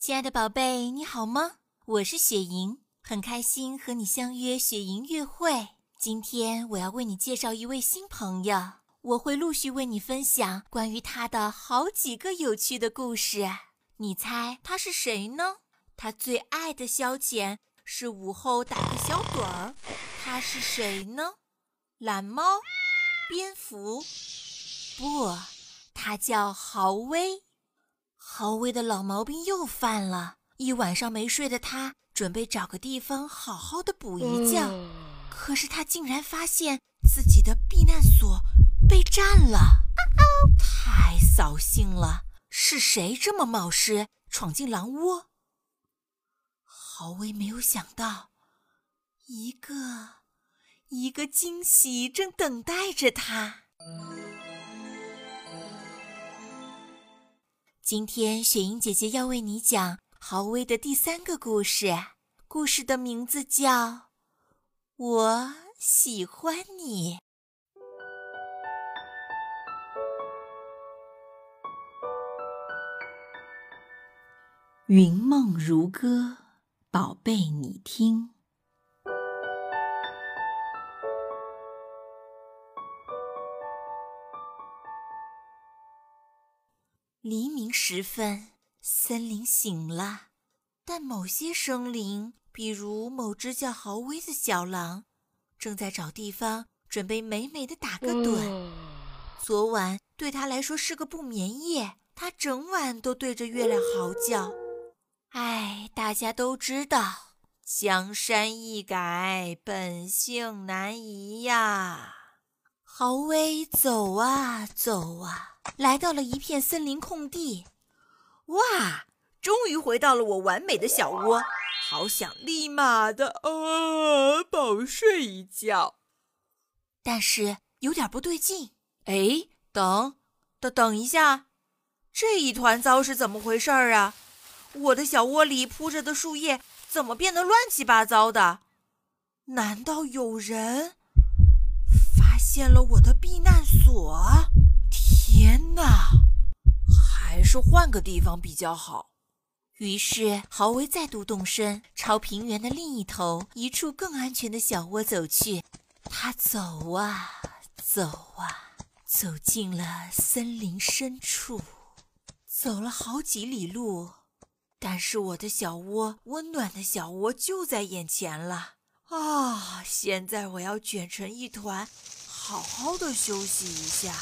亲爱的宝贝，你好吗？我是雪莹，很开心和你相约雪莹约会。今天我要为你介绍一位新朋友，我会陆续为你分享关于他的好几个有趣的故事。你猜他是谁呢？他最爱的消遣是午后打个小盹儿。他是谁呢？蓝猫、蝙蝠？不，他叫豪威。豪威的老毛病又犯了，一晚上没睡的他准备找个地方好好的补一觉，可是他竟然发现自己的避难所被占了，太扫兴了！是谁这么冒失闯进狼窝？豪威没有想到，一个一个惊喜正等待着他。今天雪莹姐姐要为你讲豪威的第三个故事，故事的名字叫《我喜欢你》。云梦如歌，宝贝，你听。黎明时分，森林醒了，但某些生灵，比如某只叫豪威的小狼，正在找地方准备美美的打个盹。昨晚对他来说是个不眠夜，他整晚都对着月亮嚎叫。哎，大家都知道，江山易改，本性难移呀。豪威走啊走啊。来到了一片森林空地，哇！终于回到了我完美的小窝，好想立马的啊饱睡一觉。但是有点不对劲。哎，等，等，等一下，这一团糟是怎么回事儿啊？我的小窝里铺着的树叶怎么变得乱七八糟的？难道有人发现了我的避难所？天哪，还是换个地方比较好。于是豪威再度动身，朝平原的另一头一处更安全的小窝走去。他走啊走啊，走进了森林深处，走了好几里路，但是我的小窝，温暖的小窝就在眼前了。啊，现在我要卷成一团，好好的休息一下。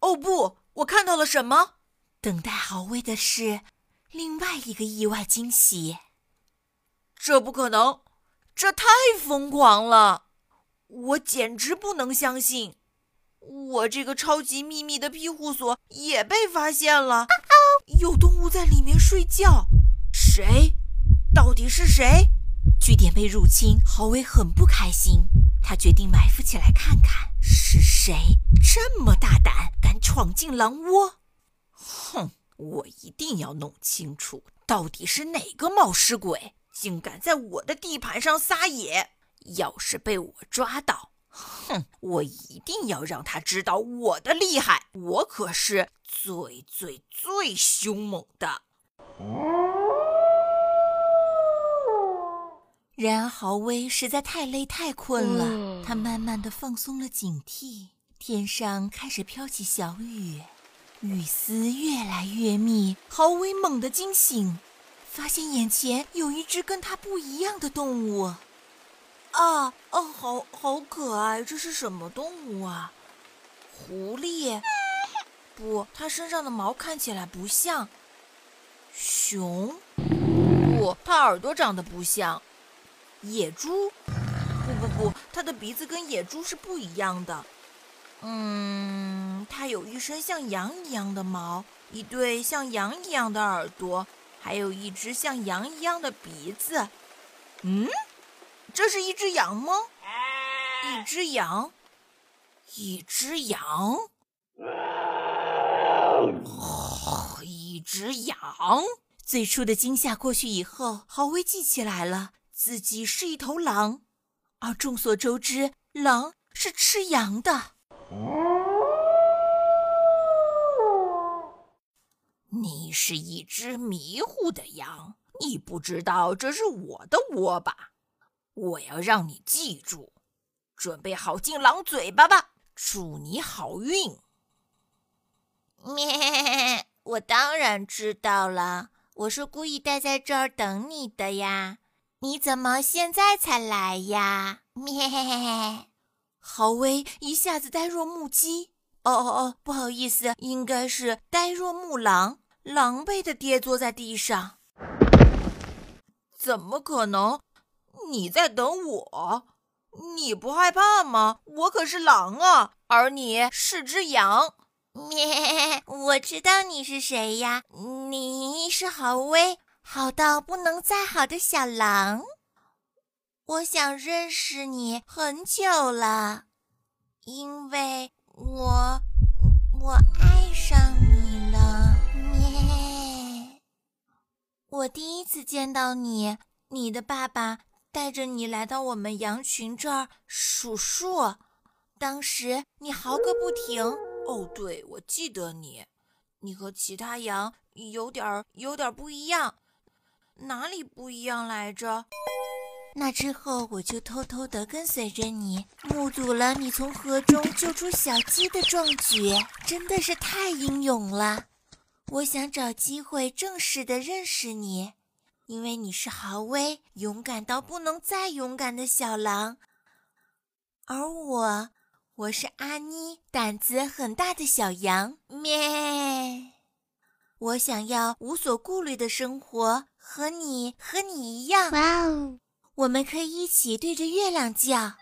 哦不！我看到了什么？等待豪威的是另外一个意外惊喜。这不可能！这太疯狂了！我简直不能相信，我这个超级秘密的庇护所也被发现了，有动物在里面睡觉。谁？到底是谁？据点被入侵，豪威很不开心。他决定埋伏起来看看是谁这么大胆，敢闯进狼窝。哼，我一定要弄清楚，到底是哪个冒失鬼，竟敢在我的地盘上撒野。要是被我抓到，哼，我一定要让他知道我的厉害。我可是最最最凶猛的。然而，豪威实在太累太困了，他慢慢的放松了警惕。天上开始飘起小雨，雨丝越来越密。豪威猛地惊醒，发现眼前有一只跟他不一样的动物。啊，哦，好好可爱！这是什么动物啊？狐狸？不，它身上的毛看起来不像。熊？不，它耳朵长得不像。野猪？不不不，它的鼻子跟野猪是不一样的。嗯，它有一身像羊一样的毛，一对像羊一样的耳朵，还有一只像羊一样的鼻子。嗯，这是一只羊吗？一只羊，一只羊，一只羊。最初的惊吓过去以后，豪威记起来了。自己是一头狼，而众所周知，狼是吃羊的。你是一只迷糊的羊，你不知道这是我的窝吧？我要让你记住，准备好进狼嘴巴吧！祝你好运。咩，我当然知道了，我是故意待在这儿等你的呀。你怎么现在才来呀？咩，豪威一下子呆若木鸡。哦哦哦，不好意思，应该是呆若木狼，狼狈的跌坐在地上。怎么可能？你在等我？你不害怕吗？我可是狼啊，而你是只羊。咩，我知道你是谁呀？你是豪威，好到不能再好的小狼。我想认识你很久了，因为我我爱上你了。咩，我第一次见到你，你的爸爸。带着你来到我们羊群这儿数数，当时你嚎个不停。哦，对，我记得你，你和其他羊有点儿有点不一样，哪里不一样来着？那之后我就偷偷地跟随着你，目睹了你从河中救出小鸡的壮举，真的是太英勇了。我想找机会正式的认识你。因为你是豪威，勇敢到不能再勇敢的小狼，而我，我是阿妮，胆子很大的小羊。咩！我想要无所顾虑的生活，和你和你一样。哇哦！我们可以一起对着月亮叫，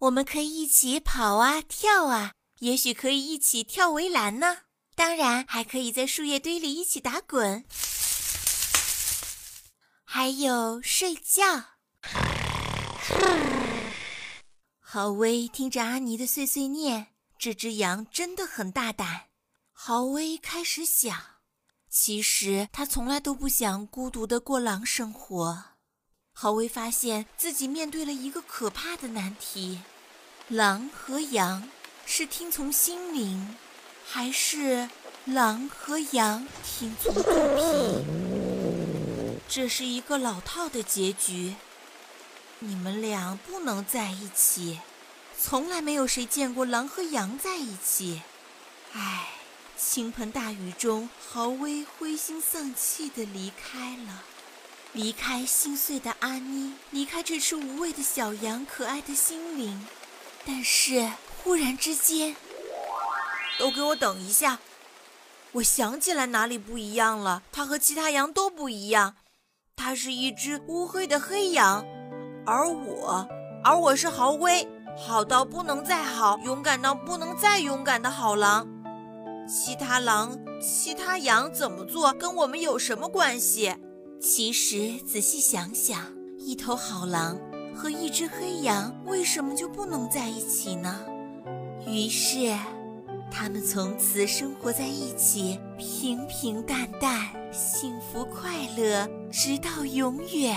我们可以一起跑啊跳啊，也许可以一起跳围栏呢。当然，还可以在树叶堆里一起打滚，还有睡觉。郝威听着阿尼的碎碎念，这只羊真的很大胆。豪威开始想，其实他从来都不想孤独的过狼生活。豪威发现自己面对了一个可怕的难题：狼和羊是听从心灵。还是狼和羊听从肚皮，这是一个老套的结局。你们俩不能在一起，从来没有谁见过狼和羊在一起。唉，倾盆大雨中，豪威灰心丧气地离开了，离开心碎的阿妮，离开这只无畏的小羊，可爱的心灵。但是忽然之间。都给我等一下！我想起来哪里不一样了。它和其他羊都不一样，它是一只乌黑的黑羊，而我，而我是豪威，好到不能再好，勇敢到不能再勇敢的好狼。其他狼、其他羊怎么做，跟我们有什么关系？其实仔细想想，一头好狼和一只黑羊为什么就不能在一起呢？于是。他们从此生活在一起，平平淡淡，幸福快乐，直到永远。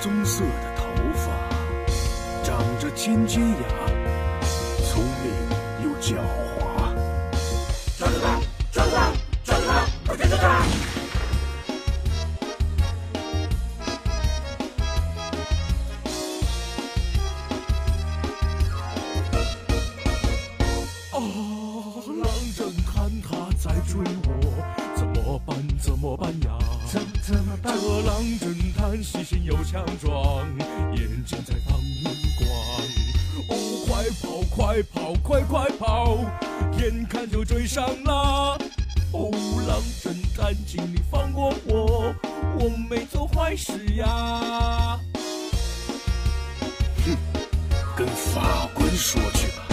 棕色的头发长着尖尖牙聪明又狡猾。心又强壮，眼睛在放光。哦，快跑，快跑，快快跑，眼看就追上了。哦，狼侦探，请你放过我，我没做坏事呀。哼，跟法官说去吧。